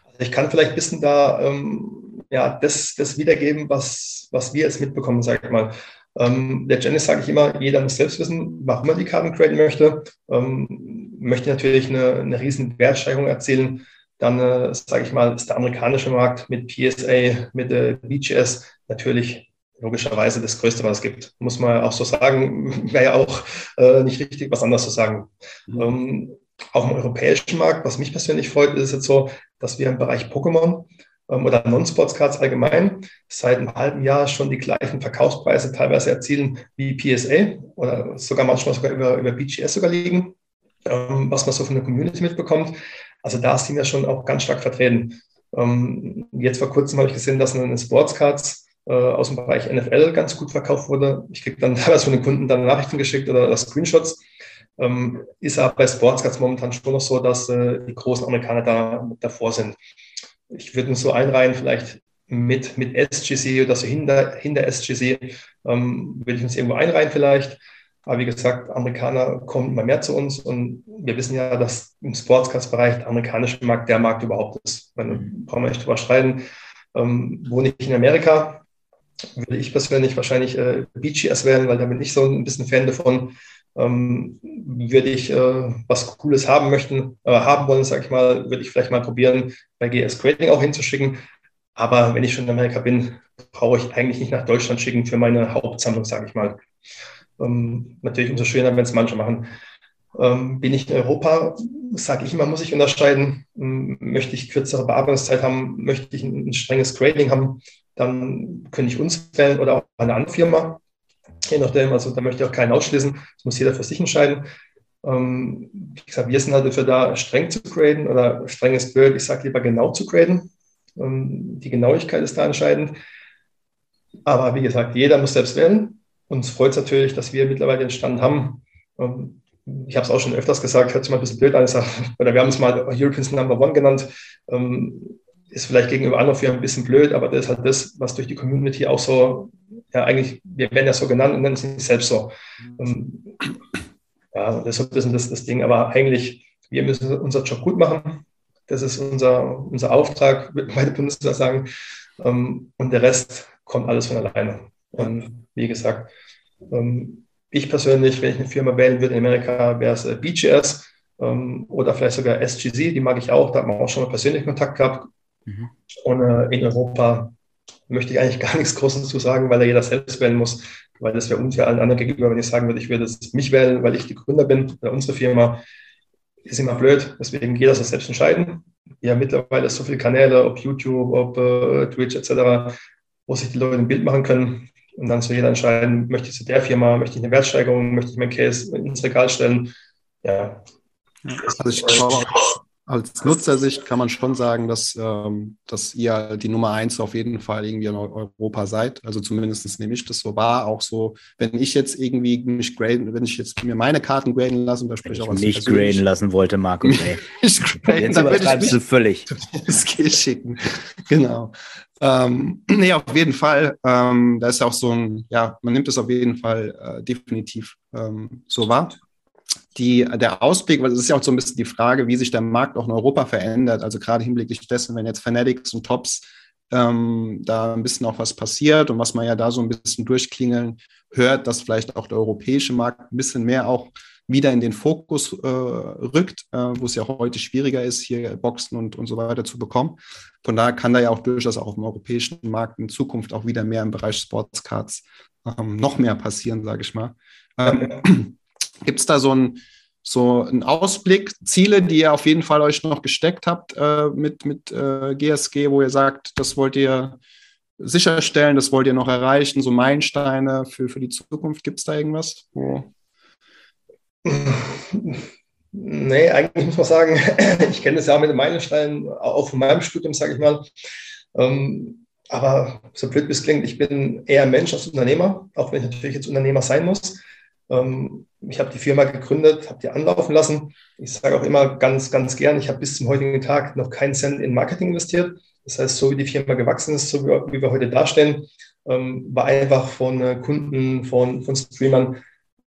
Also ich kann vielleicht ein bisschen da ähm, ja, das, das wiedergeben, was, was wir jetzt mitbekommen, sage ich mal. Ähm, letztendlich sage ich immer, jeder muss selbst wissen, warum er die Karten traden möchte. Ähm, möchte natürlich eine, eine riesen Wertsteigerung erzielen. Dann, äh, sage ich mal, ist der amerikanische Markt mit PSA, mit äh, BGS natürlich logischerweise das Größte, was es gibt. Muss man auch so sagen. <laughs> Wäre ja auch äh, nicht richtig, was anderes zu sagen. Mhm. Ähm, auf dem europäischen Markt, was mich persönlich freut, ist jetzt so, dass wir im Bereich Pokémon ähm, oder Non-Sports-Cards allgemein seit einem halben Jahr schon die gleichen Verkaufspreise teilweise erzielen wie PSA oder sogar manchmal sogar über, über BGS sogar liegen, ähm, was man so von der Community mitbekommt. Also da sind wir schon auch ganz stark vertreten. Ähm, jetzt vor kurzem habe ich gesehen, dass eine Sportscards äh, aus dem Bereich NFL ganz gut verkauft wurde. Ich kriege dann <laughs> teilweise von den Kunden dann Nachrichten geschickt oder Screenshots. ist aber bei Sportscards momentan schon noch so, dass äh, die großen Amerikaner da davor sind ich würde uns so einreihen, vielleicht mit, mit SGC oder so hinter, hinter SGC, ähm, würde ich uns irgendwo einreihen vielleicht. Aber wie gesagt, Amerikaner kommen immer mehr zu uns und wir wissen ja, dass im Sportscast-Bereich der amerikanische Markt der Markt überhaupt ist. Da brauchen wir nicht drüber streiten. Ähm, wohne ich in Amerika, würde ich persönlich wahrscheinlich äh, BGS wählen, weil da bin ich so ein bisschen Fan davon ähm, würde ich äh, was Cooles haben möchten, äh, haben wollen, sage ich mal, würde ich vielleicht mal probieren, bei GS Grading auch hinzuschicken. Aber wenn ich schon in Amerika bin, brauche ich eigentlich nicht nach Deutschland schicken für meine Hauptsammlung, sage ich mal. Ähm, natürlich umso schöner, wenn es manche machen. Ähm, bin ich in Europa, sage ich immer, muss ich unterscheiden. Ähm, möchte ich kürzere Bearbeitungszeit haben, möchte ich ein, ein strenges Grading haben, dann könnte ich uns wählen oder auch eine andere Firma je nachdem, also da möchte ich auch keinen ausschließen, das muss jeder für sich entscheiden. Ähm, wie gesagt, wir sind halt dafür da, streng zu graden oder strenges Bild, ich sage lieber genau zu graden. Ähm, die Genauigkeit ist da entscheidend. Aber wie gesagt, jeder muss selbst wählen. Uns freut es natürlich, dass wir mittlerweile den Stand haben. Ähm, ich habe es auch schon öfters gesagt, hört sich mal ein bisschen blöd an, oder wir haben es mal Europeans Number One genannt. Ähm, ist vielleicht gegenüber anderen Firmen ein bisschen blöd, aber das ist halt das, was durch die Community auch so ja eigentlich, wir werden ja so genannt und nennen es nicht selbst so. Und, ja, das ist ein bisschen das, Ding. Aber eigentlich, wir müssen unseren Job gut machen. Das ist unser, unser Auftrag, <laughs> würde meine Bundeswehr sagen. Ähm, und der Rest kommt alles von alleine. Und wie gesagt, ähm, ich persönlich, wenn ich eine Firma wählen würde in Amerika, wäre es äh, BGS ähm, oder vielleicht sogar SGZ, die mag ich auch, da hat man auch schon mal persönlich Kontakt gehabt. Mhm. Und äh, in Europa möchte ich eigentlich <laughs> gar nichts Großes zu sagen, weil er jeder selbst wählen muss, weil das wäre unfair allen anderen gegenüber, wenn ich sagen würde, ich würde mich wählen, weil ich die Gründer bin oder unsere Firma. Ist immer blöd, deswegen jeder soll selbst entscheiden. Ja, mittlerweile so viele Kanäle, ob YouTube, ob äh, Twitch etc., wo sich die Leute ein Bild machen können. Und dann soll jeder entscheiden, möchte ich zu der Firma, möchte ich eine Wertsteigerung, möchte ich meinen Case ins Regal stellen. Ja. Also ich glaube, als Nutzersicht kann man schon sagen, dass, ähm, dass ihr die Nummer eins auf jeden Fall irgendwie in Europa seid. Also zumindest nehme ich das so wahr. Auch so, wenn ich jetzt irgendwie mich graden, wenn ich jetzt mir meine Karten graden lasse, und da spreche ich auch was nicht graden lassen wollte, Marco. <laughs> ich graden, jetzt übertreibst du völlig. <laughs> Das geht schicken. Genau. Ähm, nee, auf jeden Fall. Ähm, da ist ja auch so ein, ja, man nimmt es auf jeden Fall äh, definitiv ähm, so wahr die, der Ausblick, weil es ist ja auch so ein bisschen die Frage, wie sich der Markt auch in Europa verändert. Also gerade hinblicklich dessen, wenn jetzt Fanatics und Tops ähm, da ein bisschen auch was passiert und was man ja da so ein bisschen durchklingeln hört, dass vielleicht auch der europäische Markt ein bisschen mehr auch wieder in den Fokus äh, rückt, äh, wo es ja heute schwieriger ist, hier Boxen und, und so weiter zu bekommen. Von daher kann da ja auch durchaus auch auf dem europäischen Markt in Zukunft auch wieder mehr im Bereich Sportscards ähm, noch mehr passieren, sage ich mal. Ähm, Gibt es da so einen so einen Ausblick, Ziele, die ihr auf jeden Fall euch noch gesteckt habt äh, mit, mit äh, GSG, wo ihr sagt, das wollt ihr sicherstellen, das wollt ihr noch erreichen, so Meilensteine für, für die Zukunft? Gibt es da irgendwas? Wo? Nee, eigentlich muss man sagen, <laughs> ich kenne das ja auch mit den Meilensteinen, auch von meinem Studium, sage ich mal. Ähm, aber so blöd wie es klingt, ich bin eher Mensch als Unternehmer, auch wenn ich natürlich jetzt Unternehmer sein muss. Ähm, ich habe die Firma gegründet, habe die anlaufen lassen. Ich sage auch immer ganz, ganz gern, ich habe bis zum heutigen Tag noch keinen Cent in Marketing investiert. Das heißt, so wie die Firma gewachsen ist, so wie wir heute dastehen, ähm, war einfach von äh, Kunden, von, von Streamern.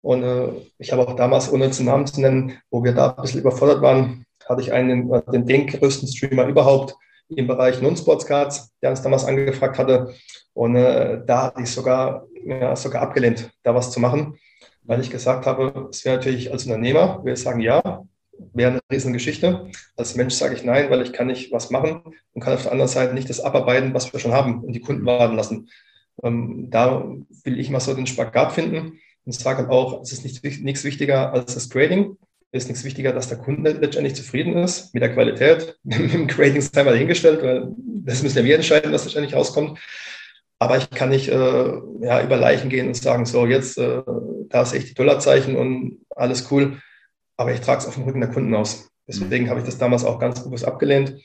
Und äh, ich habe auch damals, ohne zu Namen zu nennen, wo wir da ein bisschen überfordert waren, hatte ich einen, äh, den, den größten Streamer überhaupt im Bereich Non-Sports-Cards, der uns damals angefragt hatte. Und da hatte ich sogar, ja, sogar abgelehnt, da was zu machen, weil ich gesagt habe, es wäre natürlich als Unternehmer, wir sagen ja, wäre eine Riesengeschichte. Als Mensch sage ich nein, weil ich kann nicht was machen und kann auf der anderen Seite nicht das abarbeiten, was wir schon haben und die Kunden warten lassen. Ähm, da will ich mal so den Spagat finden und sage auch, es ist nicht, nichts wichtiger als das Grading. Es ist nichts wichtiger, dass der Kunde letztendlich zufrieden ist mit der Qualität. <laughs> Mit dem Grading ist einmal hingestellt, weil das müssen ja wir entscheiden, was letztendlich rauskommt. Aber ich kann nicht äh, ja, über Leichen gehen und sagen, so jetzt, äh, da ist echt die Dollarzeichen und alles cool. Aber ich trage es auf dem Rücken der Kunden aus. Deswegen habe ich das damals auch ganz bewusst abgelehnt.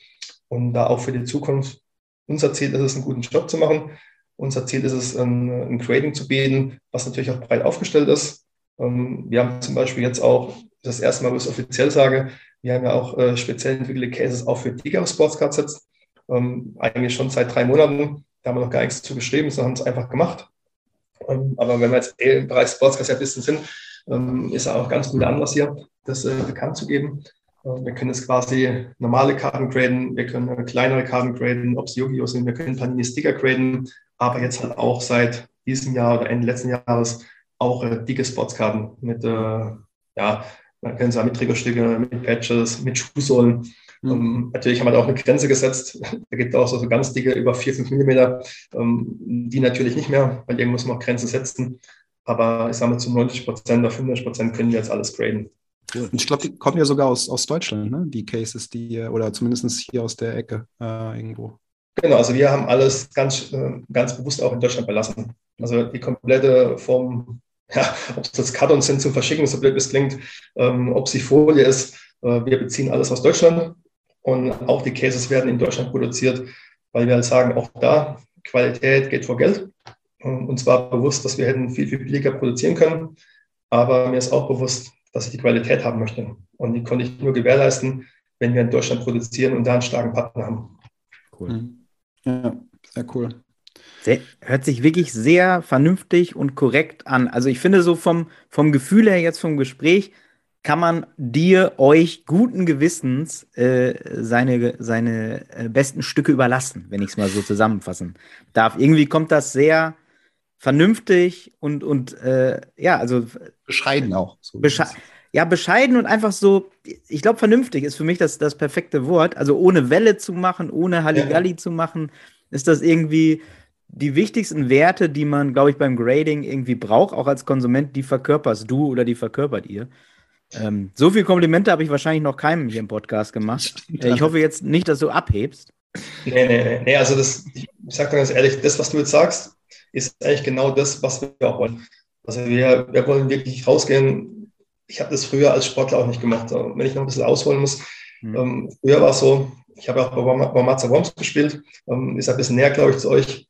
Und da auch für die Zukunft, unser Ziel ist es, einen guten Job zu machen. Unser Ziel ist es, ein, ein Grading zu bieten, was natürlich auch breit aufgestellt ist. Ähm, wir haben zum Beispiel jetzt auch, das erste Mal, wo ich es offiziell sage, wir haben ja auch äh, speziell entwickelte Cases auch für dickere Sportscards jetzt. Ähm, eigentlich schon seit drei Monaten. Da haben wir noch gar nichts zu geschrieben, sondern haben es einfach gemacht. Ähm, aber wenn wir jetzt eh im Bereich bisschen sind, ist auch ganz gut Anlass hier, das äh, bekannt zu geben. Wir können jetzt quasi normale Karten graden, wir können kleinere Karten graden, ob es Yu-Gi-Oh! sind, wir können Panini-Sticker graden, aber jetzt halt auch seit diesem Jahr oder Ende letzten Jahres auch äh, dicke Sportskarten mit, äh, ja, man kennt es mit Triggerstücke, mit Patches, mit Schuhsohlen. Mhm. Ähm, natürlich haben wir da auch eine Grenze gesetzt. <laughs> Da gibt es auch so ganz dicke, über 4, 5 Millimeter. Ähm, die natürlich nicht mehr, weil irgendwo muss man auch Grenzen setzen. Aber ich sage mal, zu 90 Prozent oder 95 Prozent können wir jetzt alles graden. Und ich glaube, die kommen ja sogar aus, aus Deutschland, ne? die Cases, die, oder zumindest hier aus der Ecke äh, irgendwo. Genau, also wir haben alles ganz, äh, ganz bewusst auch in Deutschland belassen. Also die komplette Form, <laughs> ja, ob es das Kartons sind zum Verschicken, so blöd es klingt, ähm, ob es die Folie ist, äh, wir beziehen alles aus Deutschland und auch die Cases werden in Deutschland produziert, weil wir halt sagen, auch da, Qualität geht vor Geld. Und zwar bewusst, dass wir hätten viel, viel billiger produzieren können. Aber mir ist auch bewusst, dass ich die Qualität haben möchte. Und die konnte ich nur gewährleisten, wenn wir in Deutschland produzieren und da einen starken Partner haben. Cool. Mhm. Ja, sehr cool. Sehr, hört sich wirklich sehr vernünftig und korrekt an. Also ich finde so vom, vom Gefühl her jetzt vom Gespräch kann man dir, euch guten Gewissens äh, seine, seine äh, besten Stücke überlassen, wenn ich es mal so zusammenfassen darf. Irgendwie kommt das sehr vernünftig und, und äh, ja, also bescheiden auch. So besche ja, bescheiden und einfach so, ich glaube, vernünftig ist für mich das, das perfekte Wort. Also ohne Welle zu machen, ohne Halligalli ja. zu machen, ist das irgendwie die wichtigsten Werte, die man, glaube ich, beim Grading irgendwie braucht, auch als Konsument, die verkörperst du oder die verkörpert ihr. Ähm, so viele Komplimente habe ich wahrscheinlich noch keinem hier im Podcast gemacht. <laughs> Äh, ich hoffe jetzt nicht, dass du abhebst. Nee, nee, nee. Also das, ich sage ganz ehrlich, das, was du jetzt sagst, ist eigentlich genau das, was wir auch wollen. Also wir, wir wollen wirklich rausgehen. Ich habe das früher als Sportler auch nicht gemacht. Wenn ich noch ein bisschen ausholen muss, mhm. ähm, früher war es so, ich habe auch bei Mazza Worms gespielt, ähm, ist ein bisschen näher, glaube ich, zu euch.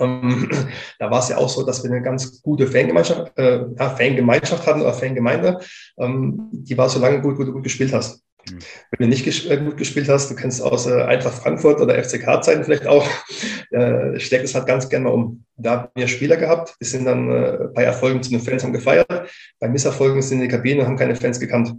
Ähm, <clears throat> da war es ja auch so, dass wir eine ganz gute Fangemeinschaft, äh, ja, Fangemeinschaft hatten oder Fangemeinde. Ähm, die war so lange gut, gut, gut gespielt hast. Mhm. Wenn du nicht ges äh, gut gespielt hast, du kennst aus äh, Eintracht Frankfurt oder FCK-Zeiten vielleicht auch, <laughs> äh, schlägt es halt ganz gerne mal um. Da haben wir Spieler gehabt, die sind dann äh, bei Erfolgen zu den Fans haben gefeiert, bei Misserfolgen sind in die Kabine und haben keine Fans gekannt.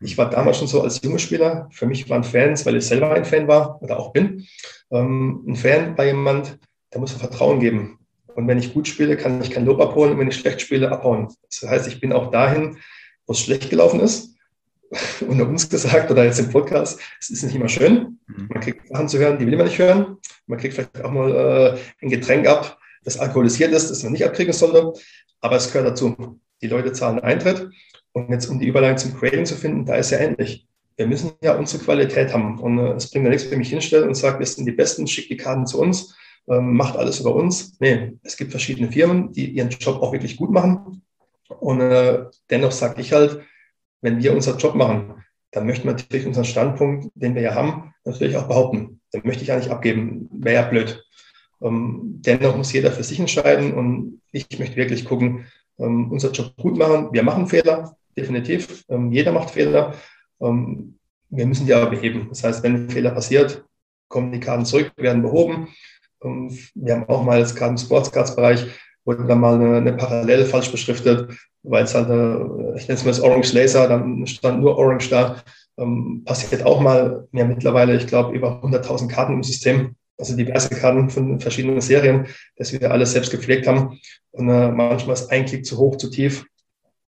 Ich war damals schon so als junger Spieler, für mich waren Fans, weil ich selber ein Fan war oder auch bin, ähm, ein Fan bei jemand, der muss Vertrauen geben. Und wenn ich gut spiele, kann ich kein Lob abholen und wenn ich schlecht spiele, abhauen. Das heißt, ich bin auch dahin, wo es schlecht gelaufen ist, <laughs> unter uns gesagt oder jetzt im Podcast, es ist nicht immer schön. Mhm. Man kriegt Sachen zu hören, die will man nicht hören. Man kriegt vielleicht auch mal äh, ein Getränk ab, das alkoholisiert ist, das man nicht abkriegen sollte. Aber es gehört dazu. Die Leute zahlen Eintritt. Und jetzt, um die Überleitung zum Grading zu finden, da ist ja ähnlich. Wir müssen ja unsere Qualität haben. Und äh, es bringt ja nichts, wenn ich mich hinstelle und sage, wir sind die Besten, schickt die Karten zu uns, ähm, macht alles über uns. Nee, es gibt verschiedene Firmen, die ihren Job auch wirklich gut machen. Und äh, dennoch sage ich halt, wenn wir unseren Job machen, dann möchten wir natürlich unseren Standpunkt, den wir ja haben, natürlich auch behaupten. Den möchte ich ja nicht abgeben, wäre ja blöd. Ähm, dennoch muss jeder für sich entscheiden und ich möchte wirklich gucken, ähm, unseren Job gut machen. Wir machen Fehler, definitiv. Ähm, jeder macht Fehler. Ähm, wir müssen die aber beheben. Das heißt, wenn ein Fehler passiert, kommen die Karten zurück, werden behoben. Ähm, wir haben auch mal das Karten Sports Bereich wurde dann mal eine, eine Parallele falsch beschriftet, weil es halt, eine, ich nenne es mal das Orange Laser, dann stand nur Orange da. Ähm, passiert auch mal. Wir haben mittlerweile, ich glaube, über 100.000 Karten im System, also diverse Karten von verschiedenen Serien, dass wir alles selbst gepflegt haben. Und äh, manchmal ist ein Klick zu hoch, zu tief.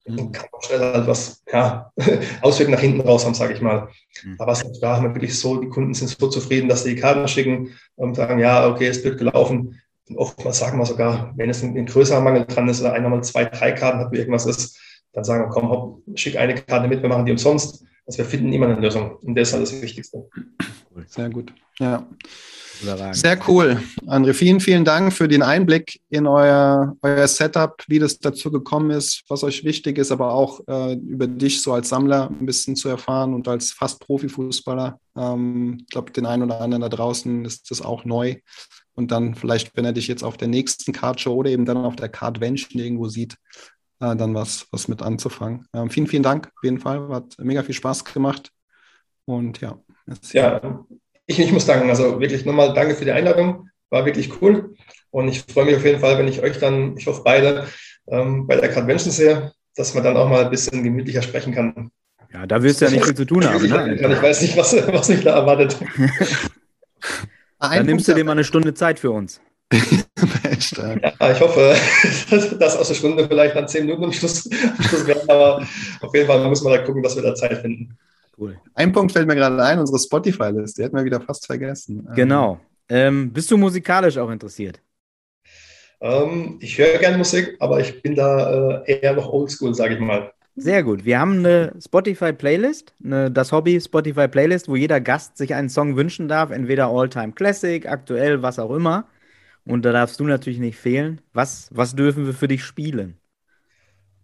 Mhm. Kann auch schnell halt was, ja, <laughs> Auswirkungen nach hinten raus haben, sage ich mal. Mhm. Aber da haben wir wirklich so, die Kunden sind so zufrieden, dass sie die Karten schicken und sagen, ja, okay, es wird gelaufen. Und oftmals sagen wir sogar, wenn es ein, ein größerer Mangel dran ist oder einer mal zwei, drei Karten hat, wie irgendwas ist, dann sagen wir, komm, hopp, schick eine Karte mit, wir machen die umsonst. Also wir finden immer eine Lösung. Und das ist alles das Wichtigste. Sehr gut. Ja. Sehr cool. André, vielen, vielen Dank für den Einblick in euer, euer Setup, wie das dazu gekommen ist, was euch wichtig ist, aber auch äh, über dich so als Sammler ein bisschen zu erfahren und als fast Profifußballer. Ähm, ich glaube, den einen oder anderen da draußen ist das auch neu. Und dann vielleicht, wenn er dich jetzt auf der nächsten Card Show oder eben dann auf der Card Vention irgendwo sieht, äh, dann was, was mit anzufangen. Ähm, vielen, vielen Dank auf jeden Fall. Hat mega viel Spaß gemacht. Und ja. Ja, ich, ich muss sagen, also wirklich nochmal danke für die Einladung. War wirklich cool. Und ich freue mich auf jeden Fall, wenn ich euch dann, ich hoffe beide, ähm, bei der Card Vention sehe, dass man dann auch mal ein bisschen gemütlicher sprechen kann. Ja, da wirst du ja nicht viel zu tun haben. Ne? <laughs> Ich weiß nicht, was, was mich da erwartet. <laughs> Dann nimmst du dir mal eine Stunde Zeit für uns. <laughs> ja, ich hoffe, <laughs> dass aus der Stunde vielleicht dann zehn Minuten am Schluss, am Schluss werden, aber auf jeden Fall muss man da gucken, dass wir da Zeit finden. Cool. Ein Punkt fällt mir gerade ein, unsere Spotify-Liste, die hätten wir wieder fast vergessen. Ähm, genau. Ähm, bist du musikalisch auch interessiert? Ähm, ich höre gerne Musik, aber ich bin da äh, eher noch oldschool, sage ich mal. Sehr gut. Wir haben eine Spotify-Playlist, das Hobby Spotify-Playlist, wo jeder Gast sich einen Song wünschen darf, entweder All-Time Classic, aktuell, was auch immer. Und da darfst du natürlich nicht fehlen. Was, was dürfen wir für dich spielen?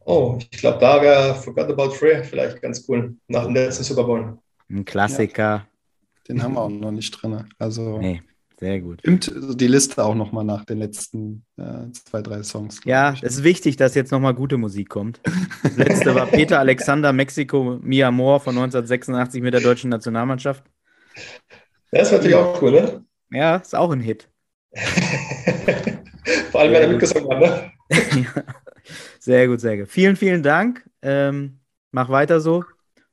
Oh, ich glaube, da wäre Forgot About Free vielleicht ganz cool, nach dem letzten Super Bowl. Ein Klassiker. Ja, den haben wir auch noch nicht drin. Also. Nee. Sehr gut. Stimmt die Liste auch nochmal nach den letzten äh, zwei, drei Songs. Ja, es ist wichtig, dass jetzt nochmal gute Musik kommt. Das letzte war Peter Alexander Mexiko Mi Amor von 1986 mit der deutschen Nationalmannschaft. Das ist natürlich auch cool, ne? Ja, ist auch ein Hit. <laughs> <laughs> Vor allem, wenn er mitgesungen hat, ne? <laughs> sehr gut, sehr gut. Vielen, vielen Dank. Ähm, mach weiter so.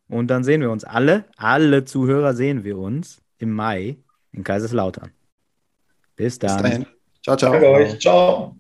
Und dann sehen wir uns alle, alle Zuhörer sehen wir uns im Mai in Kaiserslautern. Bis dann. Bis dahin. Ciao, ciao. Danke euch. Ciao.